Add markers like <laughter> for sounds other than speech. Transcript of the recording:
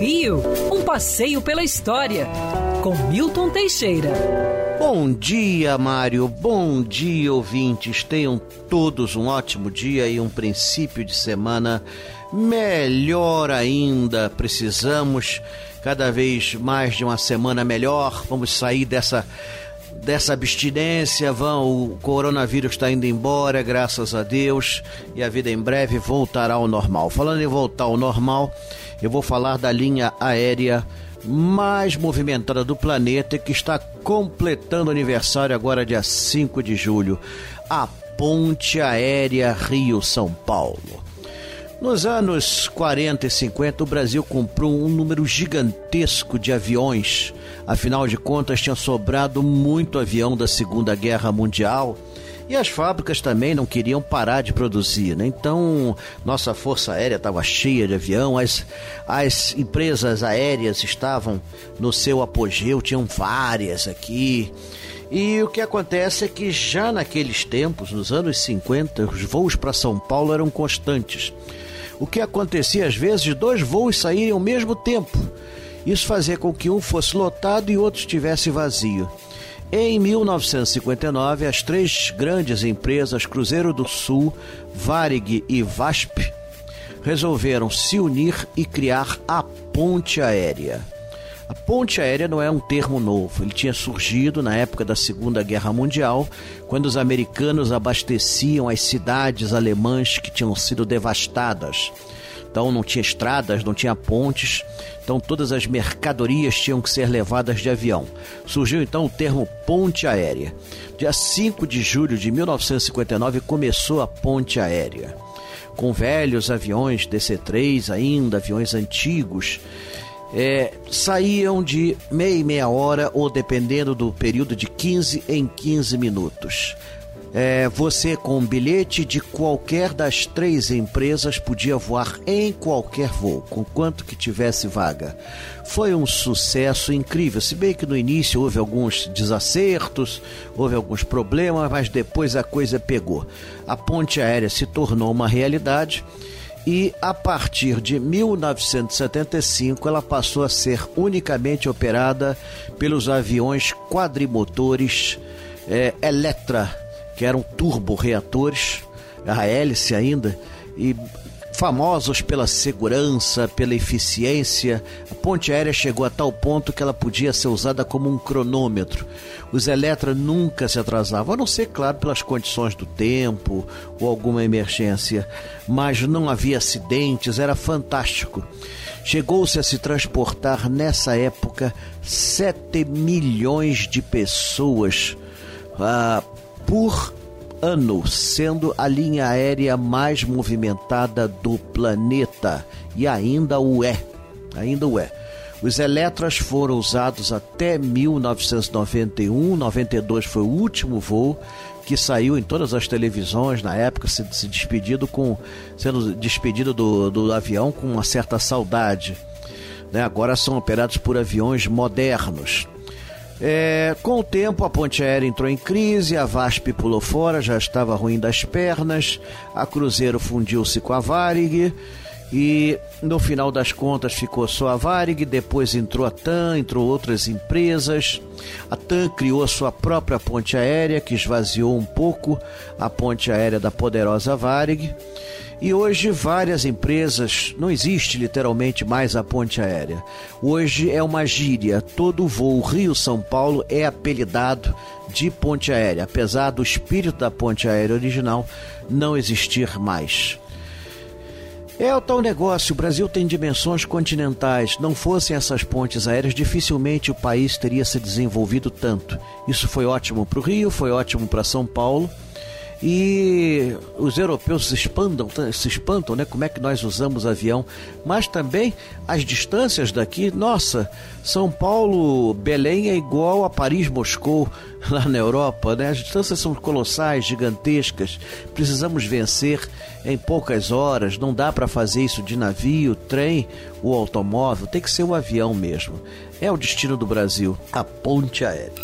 Rio, um passeio pela história, com Milton Teixeira. Bom dia, Mário. Bom dia, ouvintes. Tenham todos um ótimo dia e um princípio de semana melhor ainda. Precisamos cada vez mais de uma semana melhor. Vamos sair dessa dessa abstinência, vão, o coronavírus está indo embora, graças a Deus, e a vida em breve voltará ao normal. Falando em voltar ao normal, eu vou falar da linha aérea mais movimentada do planeta que está completando aniversário agora dia 5 de julho, a Ponte Aérea Rio-São Paulo. Nos anos 40 e 50, o Brasil comprou um número gigantesco de aviões. Afinal de contas, tinha sobrado muito avião da Segunda Guerra Mundial. E as fábricas também não queriam parar de produzir, né? Então, nossa força aérea estava cheia de avião, as, as empresas aéreas estavam no seu apogeu, tinham várias aqui. E o que acontece é que já naqueles tempos, nos anos 50, os voos para São Paulo eram constantes. O que acontecia às vezes, dois voos saírem ao mesmo tempo. Isso fazia com que um fosse lotado e outro estivesse vazio. Em 1959, as três grandes empresas Cruzeiro do Sul, Varig e VASP resolveram se unir e criar a Ponte Aérea. A ponte aérea não é um termo novo, ele tinha surgido na época da Segunda Guerra Mundial, quando os americanos abasteciam as cidades alemãs que tinham sido devastadas. Então não tinha estradas, não tinha pontes, então todas as mercadorias tinham que ser levadas de avião. Surgiu então o termo ponte aérea. Dia 5 de julho de 1959 começou a ponte aérea. Com velhos aviões DC-3 ainda, aviões antigos, é, saíam de meia e meia hora ou dependendo do período de 15 em 15 minutos. É, você com um bilhete de qualquer das três empresas podia voar em qualquer voo, com quanto que tivesse vaga. Foi um sucesso incrível, se bem que no início houve alguns desacertos, houve alguns problemas, mas depois a coisa pegou. A ponte aérea se tornou uma realidade e a partir de 1975 ela passou a ser unicamente operada pelos aviões quadrimotores é, Electra, que eram turboreatores, a hélice ainda, e famosos pela segurança, pela eficiência. A ponte aérea chegou a tal ponto que ela podia ser usada como um cronômetro. Os Eletra nunca se atrasavam, a não ser, claro, pelas condições do tempo ou alguma emergência, mas não havia acidentes, era fantástico. Chegou-se a se transportar nessa época 7 milhões de pessoas ah, por ano, sendo a linha aérea mais movimentada do planeta e ainda o é. Ainda o é. Os Eletras foram usados até 1991, 92 foi o último voo que saiu em todas as televisões na época, se, se despedido com sendo despedido do, do avião com uma certa saudade. Né? Agora são operados por aviões modernos. É, com o tempo, a ponte aérea entrou em crise, a VASP pulou fora, já estava ruim das pernas, a Cruzeiro fundiu-se com a Varig e no final das contas ficou só a Varig, depois entrou a TAM, entrou outras empresas. A TAM criou sua própria ponte aérea, que esvaziou um pouco a ponte aérea da poderosa Varig. E hoje várias empresas, não existe literalmente mais a ponte aérea. Hoje é uma gíria, todo voo Rio-São Paulo é apelidado de ponte aérea, apesar do espírito da ponte aérea original não existir mais. É o tal negócio, o Brasil tem dimensões continentais. Não fossem essas pontes aéreas, dificilmente o país teria se desenvolvido tanto. Isso foi ótimo para o Rio, foi ótimo para São Paulo e os europeus se espantam, se espantam, né? Como é que nós usamos avião? Mas também as distâncias daqui, nossa, São Paulo, Belém é igual a Paris, Moscou <laughs> lá na Europa, né? As distâncias são colossais, gigantescas. Precisamos vencer em poucas horas. Não dá para fazer isso de navio, trem ou automóvel. Tem que ser o um avião mesmo. É o destino do Brasil, a ponte aérea.